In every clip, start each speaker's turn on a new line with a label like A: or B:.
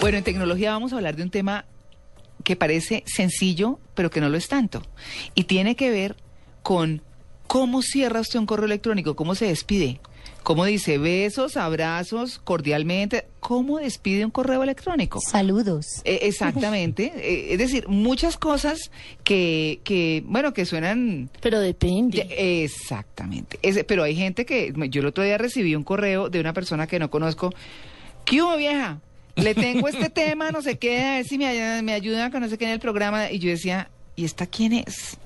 A: Bueno, en tecnología vamos a hablar de un tema que parece sencillo, pero que no lo es tanto. Y tiene que ver con cómo cierra usted un correo electrónico, cómo se despide. ¿Cómo dice besos, abrazos, cordialmente? ¿Cómo despide un correo electrónico?
B: Saludos.
A: Eh, exactamente. Eh, es decir, muchas cosas que, que, bueno, que suenan...
C: Pero depende.
A: Exactamente. Ese- pero hay gente que... Yo el otro día recibí un correo de una persona que no conozco. ¿Qué hubo, vieja? Le tengo este tema, no sé qué, a ver si me, ay- me ayudan con no sé qué en el programa. Y yo decía, ¿y esta quién es?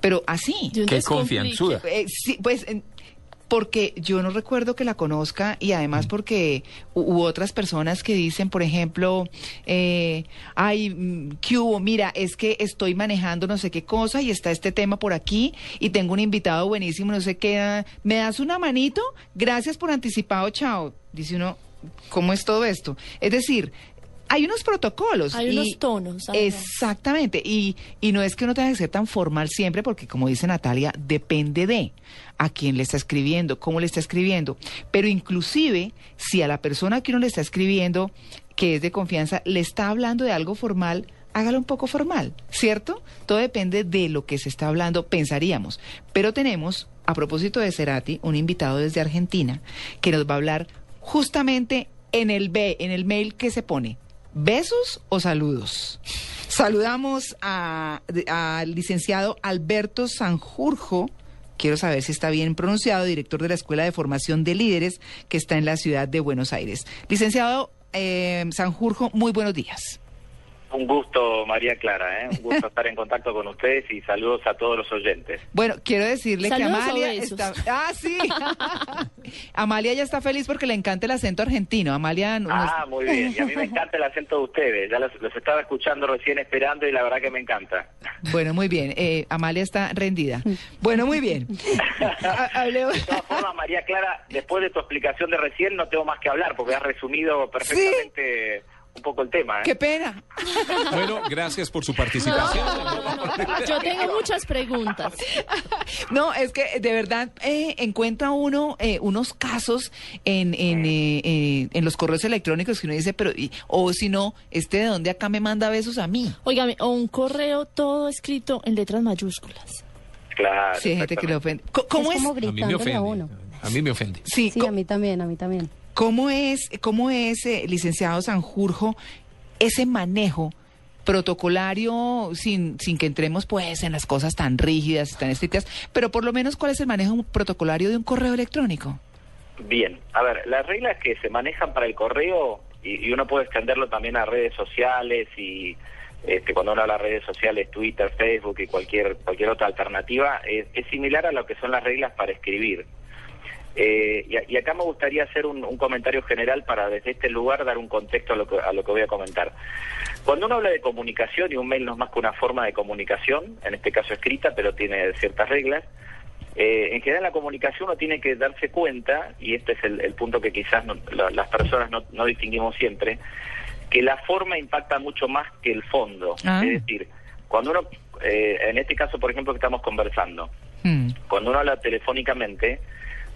A: Pero así.
D: Qué confianzuda.
A: Eh, sí, pues porque yo no recuerdo que la conozca y además porque hu- hubo otras personas que dicen, por ejemplo, eh, ay, mm, ¿qué hubo? Mira, es que estoy manejando no sé qué cosa y está este tema por aquí y tengo un invitado buenísimo, no sé qué, ¿me das una manito? Gracias por anticipado, chao. Dice uno, ¿cómo es todo esto? Es decir, hay unos protocolos.
C: Hay
A: y-
C: unos tonos.
A: Exactamente. Y, y no es que uno tenga que ser tan formal siempre, porque como dice Natalia, depende de a quién le está escribiendo, cómo le está escribiendo. Pero inclusive, si a la persona que uno le está escribiendo, que es de confianza, le está hablando de algo formal, hágalo un poco formal, ¿cierto? Todo depende de lo que se está hablando, pensaríamos. Pero tenemos, a propósito de Cerati, un invitado desde Argentina que nos va a hablar justamente en el B, en el mail que se pone. ¿Besos o saludos? Saludamos al licenciado Alberto Sanjurjo, quiero saber si está bien pronunciado, director de la Escuela de Formación de Líderes que está en la ciudad de Buenos Aires. Licenciado eh, Sanjurjo, muy buenos días.
E: Un gusto, María Clara, ¿eh? un gusto estar en contacto con ustedes y saludos a todos los oyentes.
A: Bueno, quiero decirle que
C: ¿Saludos o
A: Amalia está... Ah, sí. Amalia ya está feliz porque le encanta el acento argentino. Amalia... no-
E: Ah, muy bien, y a mí me encanta el acento de ustedes, ya los, los estaba escuchando recién esperando y la verdad que me encanta.
A: Bueno, muy bien. Eh, Amalia está rendida. Bueno, muy bien.
E: De todas formas, María Clara, después de tu explicación de recién no tengo más que hablar porque has resumido perfectamente un poco el tema. ¿eh?
A: Qué pena.
D: Bueno, gracias por su participación.
C: Yo tengo muchas preguntas.
A: No, es que de verdad eh, encuentra uno eh, unos casos en, en, eh, eh, en los correos electrónicos que uno dice, pero, o si no, este de dónde acá me manda besos a mí.
C: Óigame, o un correo todo escrito en letras mayúsculas.
E: Claro.
A: Sí, hay gente que le ofende. ¿Cómo
B: es
A: es?
B: como
D: A mí me
B: a,
D: ofende.
B: uno.
D: A mí me ofende.
A: Sí,
B: a mí también, a mí también.
A: ¿Cómo es, cómo es eh, licenciado Sanjurjo, ese manejo protocolario sin, sin que entremos pues en las cosas tan rígidas, tan estrictas, pero por lo menos cuál es el manejo protocolario de un correo electrónico?
E: Bien, a ver, las reglas que se manejan para el correo, y, uno puede extenderlo también a redes sociales y este, cuando uno habla de redes sociales, Twitter, Facebook y cualquier, cualquier otra alternativa, es similar a lo que son las reglas para escribir. Eh, y, acá me gustaría hacer un, un comentario general para desde este lugar dar un contexto a lo, que, a lo que voy a comentar. Cuando uno habla de comunicación, y un mail no es más que una forma de comunicación, en este caso escrita, pero tiene ciertas reglas, eh, en general la comunicación uno tiene que darse cuenta, y este es el, el punto que quizás no- la- las personas no, no distinguimos siempre, que la forma impacta mucho más que el fondo.
A: Ah.
E: Es decir, cuando uno, eh, en este caso por ejemplo que estamos conversando,
A: Hmm.
E: cuando uno habla telefónicamente,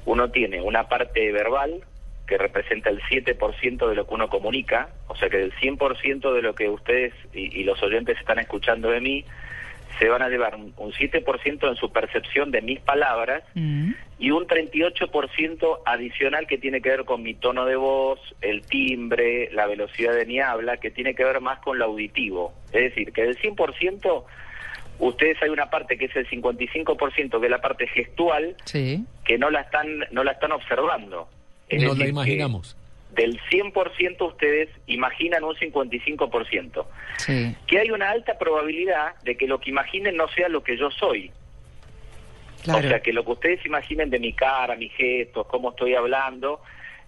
E: uno tiene una parte verbal que representa el 7% de lo que uno comunica, o sea que del 100% de lo que ustedes y, y los oyentes están escuchando de mí, se van a llevar un, un 7% en su percepción de mis palabras
A: Mm.
E: y un 38% adicional que tiene que ver con mi tono de voz, el timbre, la velocidad de mi habla, que tiene que ver más con lo auditivo. Es decir, que del 100%, ustedes hay una parte que es el 55%, que es la parte gestual,
A: Sí.
E: que no la están, no la están observando. Es
D: Nos la imaginamos.
E: Del 100% ustedes imaginan un 55%.
A: Sí.
E: Que hay una alta probabilidad de que lo que imaginen no sea lo que yo soy.
A: Claro.
E: O sea, que lo que ustedes imaginen de mi cara, mis gestos, cómo estoy hablando,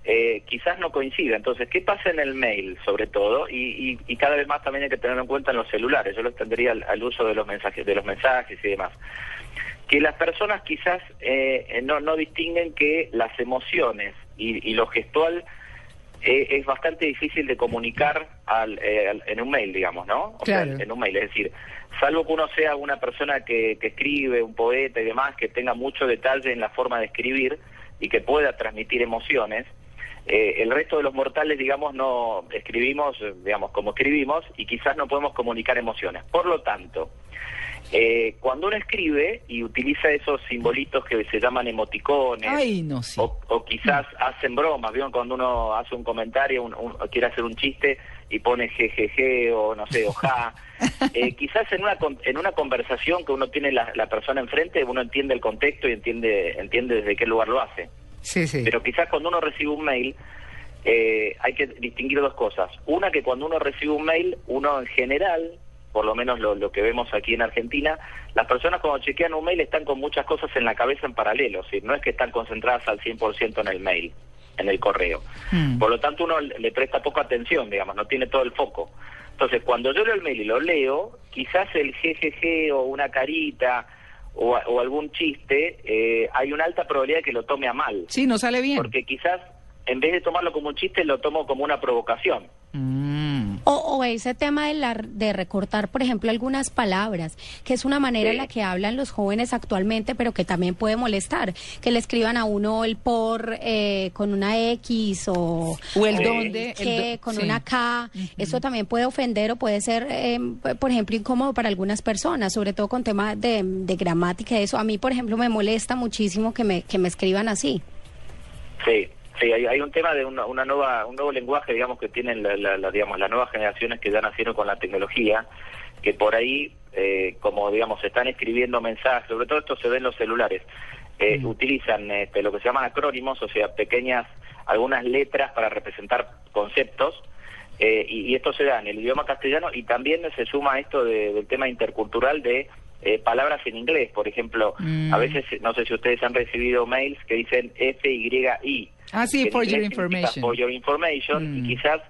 E: eh, quizás no coincida. Entonces, ¿qué pasa en el mail, sobre todo? Y, y, y cada vez más también hay que tenerlo en cuenta en los celulares. Yo lo extendería al, al uso de los mensajes, de los mensajes y demás. Que las personas quizás eh, no, no distinguen que las emociones y, y lo gestual eh, es bastante difícil de comunicar al, eh, al- en un mail, digamos, ¿no? O
A: Claro.
E: sea, en un mail. Es decir, salvo que uno sea una persona que, que escribe, un poeta y demás, que tenga mucho detalle en la forma de escribir y que pueda transmitir emociones, eh, el resto de los mortales, digamos, no escribimos, eh, digamos, como escribimos y quizás no podemos comunicar emociones. Por lo tanto, eh, cuando uno escribe y utiliza esos simbolitos que se llaman emoticones,
A: Ay, no, sí.
E: o, o quizás hacen bromas, ¿vieron? Cuando uno hace un comentario, un- quiere hacer un chiste y pone jejeje o no sé, o ja. Eh, quizás en una en una conversación que uno tiene la, la persona enfrente, uno entiende el contexto y entiende entiende desde qué lugar lo hace.
A: Sí, sí.
E: Pero quizás cuando uno recibe un mail, eh, hay que distinguir dos cosas. Una, que cuando uno recibe un mail, uno en general, por lo menos lo, lo que vemos aquí en Argentina, las personas cuando chequean un mail están con muchas cosas en la cabeza en paralelo, ¿sí? no es que están concentradas al 100% en el mail, en el correo.
A: Mm.
E: Por lo tanto, uno le le presta poca atención, digamos, no tiene todo el foco. Entonces, cuando yo leo el mail y lo leo, quizás el GGG o una carita o, o algún chiste, eh, hay una alta probabilidad de que lo tome a mal.
A: Sí, no sale bien.
E: Porque quizás en vez de tomarlo como un chiste, lo tomo como una provocación.
A: Mm.
B: O, o ese tema de, la, de recortar, por ejemplo, algunas palabras, que es una manera en la que hablan los jóvenes actualmente, pero que también puede molestar, que le escriban a uno el por eh, con una X o,
A: O el
B: o
A: dónde, el
B: que
A: do-
B: con
A: sí.
B: una K. Eso también puede ofender o puede ser, eh, por ejemplo, incómodo para algunas personas, sobre todo con temas de, de gramática y eso. A mí, por ejemplo, me molesta muchísimo que me, que me escriban así.
E: Sí, sí, hay, hay un tema de una, una nueva, un nuevo lenguaje, digamos, que tienen la, la- la- digamos, las nuevas generaciones que ya nacieron con la tecnología, que por ahí, eh, como digamos, están escribiendo mensajes, sobre todo esto se ve en los celulares, eh, utilizan este, lo que se llaman acrónimos, o sea, pequeñas, algunas letras para representar conceptos, eh, y, y esto se da en el idioma castellano y también se suma a esto de- del tema intercultural de eh, palabras en inglés. Por ejemplo,
A: Mm.
E: a veces, no sé si ustedes han recibido mails que dicen FYI.
A: Ah, sí, for your information.
E: For your information.
A: Mm.
E: Y quizás,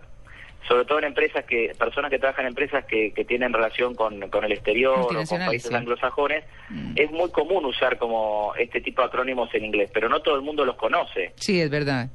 E: sobre todo en empresas que, personas que trabajan en empresas que, que tienen relación con, con el exterior o con países
A: sí.
E: anglosajones,
A: Mm.
E: es muy común usar como este tipo de acrónimos en inglés, pero no todo el mundo los conoce.
A: Sí, es verdad.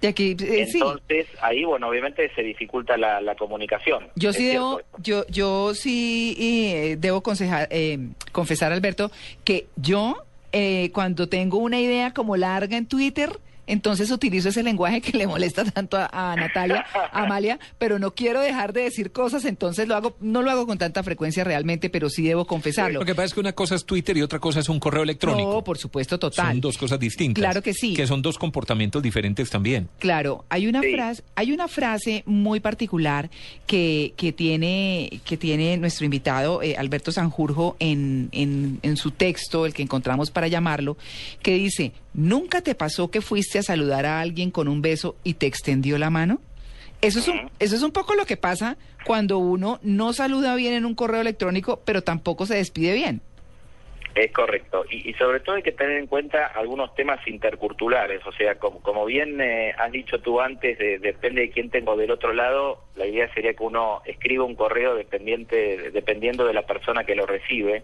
A: Y aquí, eh, sí.
E: Entonces, ahí, bueno, obviamente se dificulta la, la comunicación.
A: Yo sí debo,
E: esto.
A: yo, yo sí eh, debo eh, confesar, Alberto, que yo eh, cuando tengo una idea como larga en Twitter, entonces utilizo ese lenguaje que le molesta tanto a, a Natalia, a Amalia, pero no quiero dejar de decir cosas, entonces lo hago, no lo hago con tanta frecuencia realmente, pero sí debo confesarlo.
D: Lo que pasa es que una cosa es Twitter y otra cosa es un correo electrónico.
A: No, por supuesto, total.
D: Son dos cosas distintas.
A: Claro que sí.
D: Que son dos comportamientos diferentes también.
A: Claro, hay una
E: Sí.
A: frase, hay una frase muy particular que, que tiene, que tiene nuestro invitado eh, Alberto Sanjurjo en, en, en su texto, el que encontramos para llamarlo, que dice, ¿nunca te pasó que fuiste a saludar a alguien con un beso y te extendió la mano? Eso es, un, eso es un poco lo que pasa cuando uno no saluda bien en un correo electrónico, pero tampoco se despide bien.
E: Es correcto. Y, y sobre todo hay que tener en cuenta algunos temas interculturales. O sea, como, como bien eh, has dicho tú antes, de- depende de quién tengo del otro lado, la idea sería que uno escriba un correo dependiente, dependiendo de la persona que lo recibe.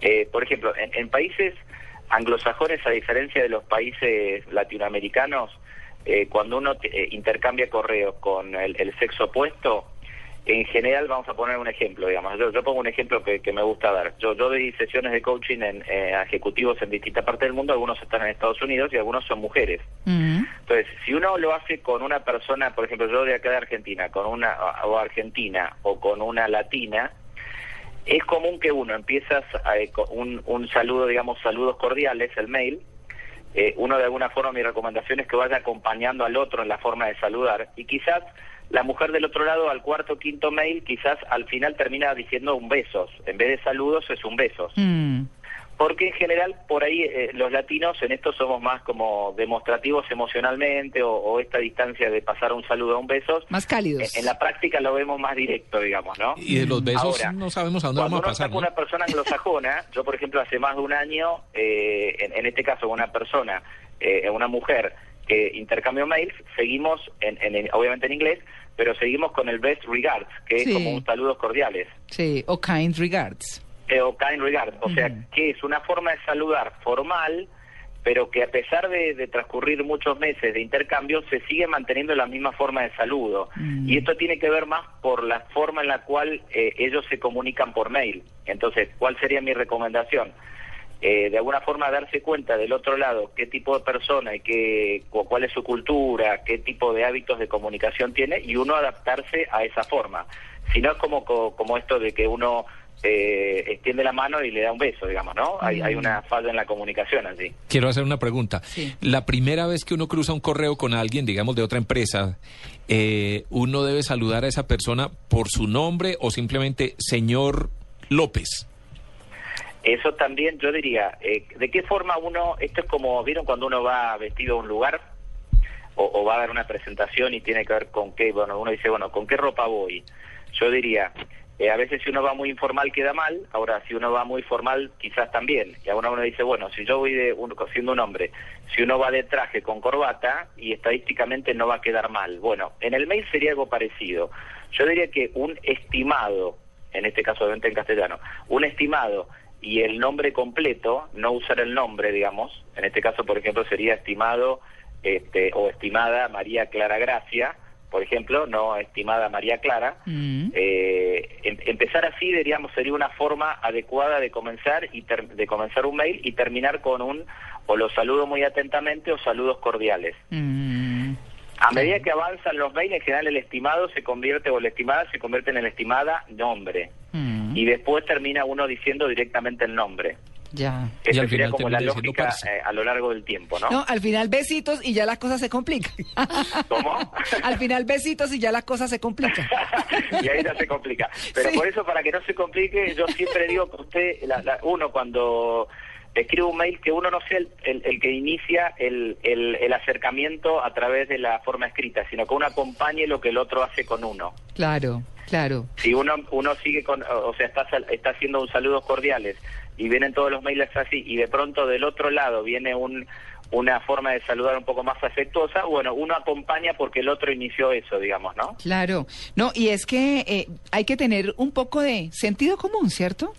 E: Eh, por ejemplo, en, en países anglosajones, a diferencia de los países latinoamericanos, eh, cuando uno te- eh, intercambia correos con el, el sexo opuesto, en general, vamos a poner un ejemplo, digamos. Yo, yo pongo un ejemplo que, que me gusta dar. Yo, yo doy sesiones de coaching en, eh, a ejecutivos en distintas partes del mundo, algunos están en Estados Unidos y algunos son mujeres.
A: Ujú.
E: Entonces, si uno lo hace con una persona, por ejemplo, yo de acá de Argentina, con una o argentina o con una latina, es común que uno empieza a- con un, un saludo, digamos, saludos cordiales, el mail. Eh, uno de alguna forma, mi recomendación es que vaya acompañando al otro en la forma de saludar y quizás la mujer del otro lado al cuarto quinto mail quizás al final termina diciendo un besos, en vez de saludos es un besos.
A: Mm.
E: Porque en general por ahí eh, los latinos en esto somos más como demostrativos emocionalmente o, o esta distancia de pasar un saludo a un beso.
A: Más cálidos.
E: eh, En la práctica lo vemos más directo, digamos, ¿no?
D: Y de los besos
E: Ahora,
D: no sabemos a dónde
E: Cuando
D: vamos a pasar.
E: está
D: ¿no?
E: con una persona anglosajona, yo por ejemplo hace más de un año, eh, en, en este caso una persona, eh, una mujer que intercambio mails, seguimos, en, en- en- obviamente en inglés, pero seguimos con el best regards, que
A: Sí.
E: es como un saludos cordiales.
A: Sí, o kind regards.
E: Eh, o kind regard, o sea, que es una forma de saludar formal, pero que a pesar de, de transcurrir muchos meses de intercambio, se sigue manteniendo la misma forma de saludo.
A: Mm.
E: Y esto tiene que ver más por la forma en la cual eh, ellos se comunican por mail. Entonces, ¿cuál sería mi recomendación? Eh, de alguna forma darse cuenta del otro lado qué tipo de persona y qué, cu- cuál es su cultura, qué tipo de hábitos de comunicación tiene y uno adaptarse a esa forma. Si no es como, co- como esto de que uno eh, extiende la mano y le da un beso, digamos, ¿no? Hay, hay una falla en la comunicación allí.
D: Quiero hacer una pregunta.
A: Sí.
D: La primera vez que uno cruza un correo con alguien, digamos, de otra empresa, eh, ¿uno debe saludar a esa persona por su nombre o simplemente señor López?
E: Eso también yo diría, eh, ¿de qué forma uno, esto es como, ¿vieron cuando uno va vestido a un lugar o, o va a dar una presentación y tiene que ver con qué, bueno, uno dice, bueno, ¿con qué ropa voy? Yo diría, eh, a veces si uno va muy informal queda mal, ahora si uno va muy formal quizás también. Y ahora uno dice, bueno, si yo voy de un, siendo un hombre, si uno va de traje con corbata y estadísticamente no va a quedar mal. Bueno, en el mail sería algo parecido. Yo diría que un estimado, en este caso obviamente en castellano, un estimado y el nombre completo, no usar el nombre, digamos, en este caso, por ejemplo, sería estimado este, o estimada María Clara Gracia, por ejemplo, no estimada María Clara.
A: Mm.
E: Eh, em- empezar así, diríamos, sería una forma adecuada de comenzar y ter- de comenzar un mail y terminar con un o los saludo muy atentamente o saludos cordiales.
A: Mm.
E: A medida que avanzan los mails, en general el estimado se convierte o la estimada se convierte en el estimada nombre
A: Mm.
E: y después termina uno diciendo directamente el nombre.
A: Ya.
D: Y
E: Esa
D: al
E: sería
D: final
E: como la lógica eh, a lo largo del tiempo, ¿no?
A: No, al final besitos y ya las cosas se complican.
E: ¿Cómo?
A: al final besitos y ya las cosas se complican.
E: y ahí ya se complica. Pero
A: Sí.
E: por eso, para que no se complique, yo siempre digo que usted, la- la- uno cuando escribe un mail, que uno no sea el, el- el que inicia el, el- el acercamiento a través de la forma escrita, sino que uno acompañe lo que el otro hace con uno.
A: Claro, claro.
E: Si uno uno sigue con, o sea, está, sal- está haciendo un saludos cordiales y vienen todos los mails así y de pronto del otro lado viene un una forma de saludar un poco más afectuosa, bueno, uno acompaña porque el otro inició eso, digamos, ¿no?
A: Claro. No, y es que eh, hay que tener un poco de sentido común, ¿cierto?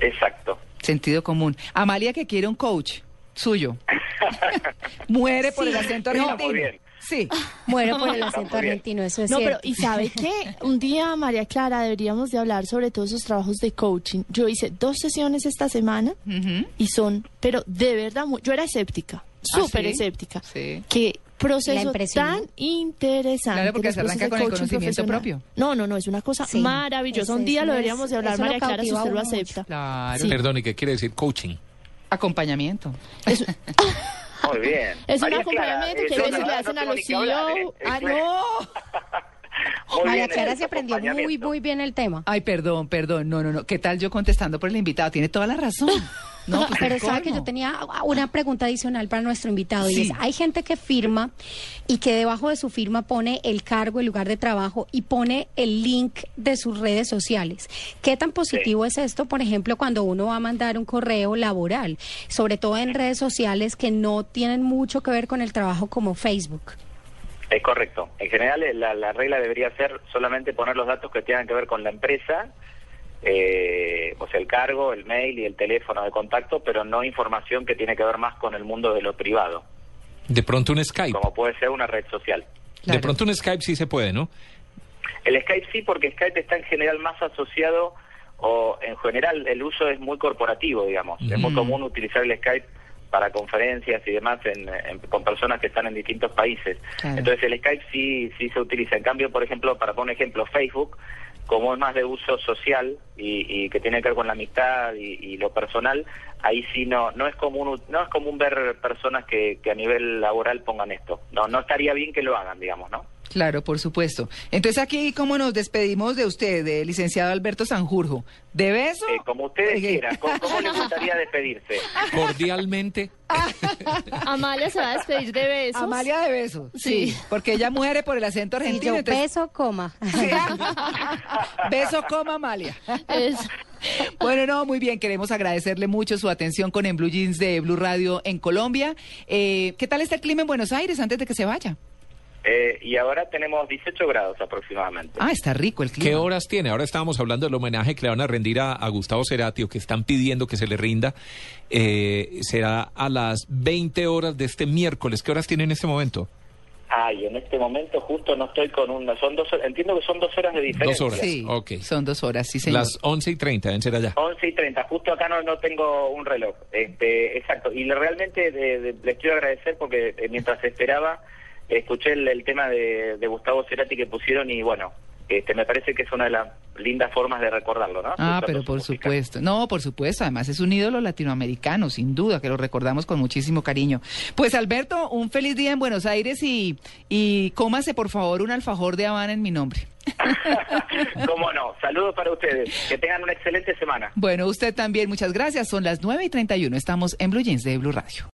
E: Exacto.
A: Sentido común. Amalia que quiere un coach suyo. Muere por el acento
E: Está
A: argentino.
E: muy bien.
A: Sí.
B: Muero por el acento argentino, eso es
C: No, pero. ¿y sabe qué? Un día, María Clara, deberíamos de hablar sobre todos esos trabajos de coaching. Yo hice dos sesiones esta semana y son, pero de verdad, yo era escéptica, súper
A: ¿sí?
C: escéptica.
A: Sí.
C: Qué
B: La
C: proceso tan interesante.
A: Claro, porque se arranca con el
C: coaching
A: conocimiento propio.
C: No, no, no, es una cosa
B: Sí,
C: maravillosa. Un día lo deberíamos de hablar, María Clara, si usted lo acepta.
A: Claro.
C: Sí.
D: Perdón, ¿y qué quiere decir coaching?
A: Acompañamiento.
C: Es,
E: Muy bien.
C: es un acompañamiento que
E: eso
C: a veces le
E: no
C: hacen a los
E: que
C: CEO.
E: ¿eh?
A: Ah, no.
E: Muy
B: María Clara se aprendió muy, muy bien el tema.
A: Ay, perdón, perdón. No, no, no. ¿Qué tal yo contestando por el invitado? Tiene toda la razón. No, pues
B: Pero sabe que yo tenía una pregunta adicional para nuestro invitado y es, hay gente que firma y que debajo de su firma pone el cargo, el lugar de trabajo y pone el link de sus redes sociales. ¿Qué tan positivo es esto, por ejemplo, cuando uno va a mandar un correo laboral, sobre todo en redes sociales que no tienen mucho que ver con el trabajo como Facebook?
E: Es correcto. En general, eh, la, la regla debería ser solamente poner los datos que tengan que ver con la empresa, eh, o sea, el cargo, el mail y el teléfono de contacto, pero no información que tiene que ver más con el mundo de lo privado,
D: De pronto un Skype.
E: como puede ser una red social.
A: Claro.
D: De pronto un Skype sí se puede, ¿no?
E: El Skype sí, porque Skype está en general más asociado, o en general el uso es muy corporativo, digamos. Es muy
A: Mm.
E: común utilizar el Skype para conferencias y demás en- en- con personas que están en distintos países.
A: Claro.
E: Entonces el Skype sí, sí se utiliza. En cambio, por ejemplo, para poner un ejemplo, Facebook, como es más de uso social y, y que tiene que ver con la amistad y, lo personal, ahí sí no no es común no es común ver personas que, que a nivel laboral pongan esto. No no estaría bien que lo hagan, digamos, ¿no?
A: Claro, por supuesto. Entonces aquí, ¿cómo nos despedimos de usted, de licenciado Alberto Sanjurjo? ¿De beso?
E: Eh, como ustedes quieran. ¿Cómo, cómo les gustaría despedirse?
D: Cordialmente.
C: Amalia se va a despedir de besos.
A: Amalia de besos. Sí.
C: Sí.
A: Porque ella muere por el acento
B: Y
A: argentino.
B: yo
A: entonces-
B: peso, coma.
A: Sí. Beso coma Amalia.
C: Es-
A: Bueno, no, muy bien. Queremos agradecerle mucho su atención con En Blue Jeans de Blue Radio en Colombia. Eh, ¿Qué tal está el clima en Buenos Aires antes de que se vaya?
E: Eh, y ahora tenemos 18 grados aproximadamente.
A: Ah, está rico el clima.
D: ¿Qué horas tiene? Ahora estábamos hablando del homenaje que le van a rendir a, a Gustavo Cerati o que están pidiendo que se le rinda. Eh, será a las 20 horas de este miércoles. ¿Qué horas tiene en este momento?
E: Ay, en este momento justo no estoy con una... Son dos, entiendo que son dos horas de diferencia.
D: Dos horas.
A: Sí,
D: Ok.
A: son dos horas, sí, señor.
D: Las 11 y 30 deben ser allá.
E: 11 y 30, justo acá no, no tengo un reloj. Este, exacto. Y le- realmente de- de- les quiero agradecer porque eh, mientras esperaba, escuché el, el tema de, de Gustavo Cerati que pusieron y bueno, este, me parece que es una de las lindas formas de recordarlo, ¿no?
A: Ah, pero por
E: música.
A: supuesto. No, por supuesto. Además es un ídolo latinoamericano, sin duda, que lo recordamos con muchísimo cariño. Pues Alberto, un feliz día en Buenos Aires y, y cómase por favor un alfajor de Habana en mi nombre.
E: ¿Cómo no? Saludos para ustedes. Que tengan una excelente semana.
A: Bueno, usted también, muchas gracias. Son las 9 y 31. Estamos en Blue Jeans de Blue Radio.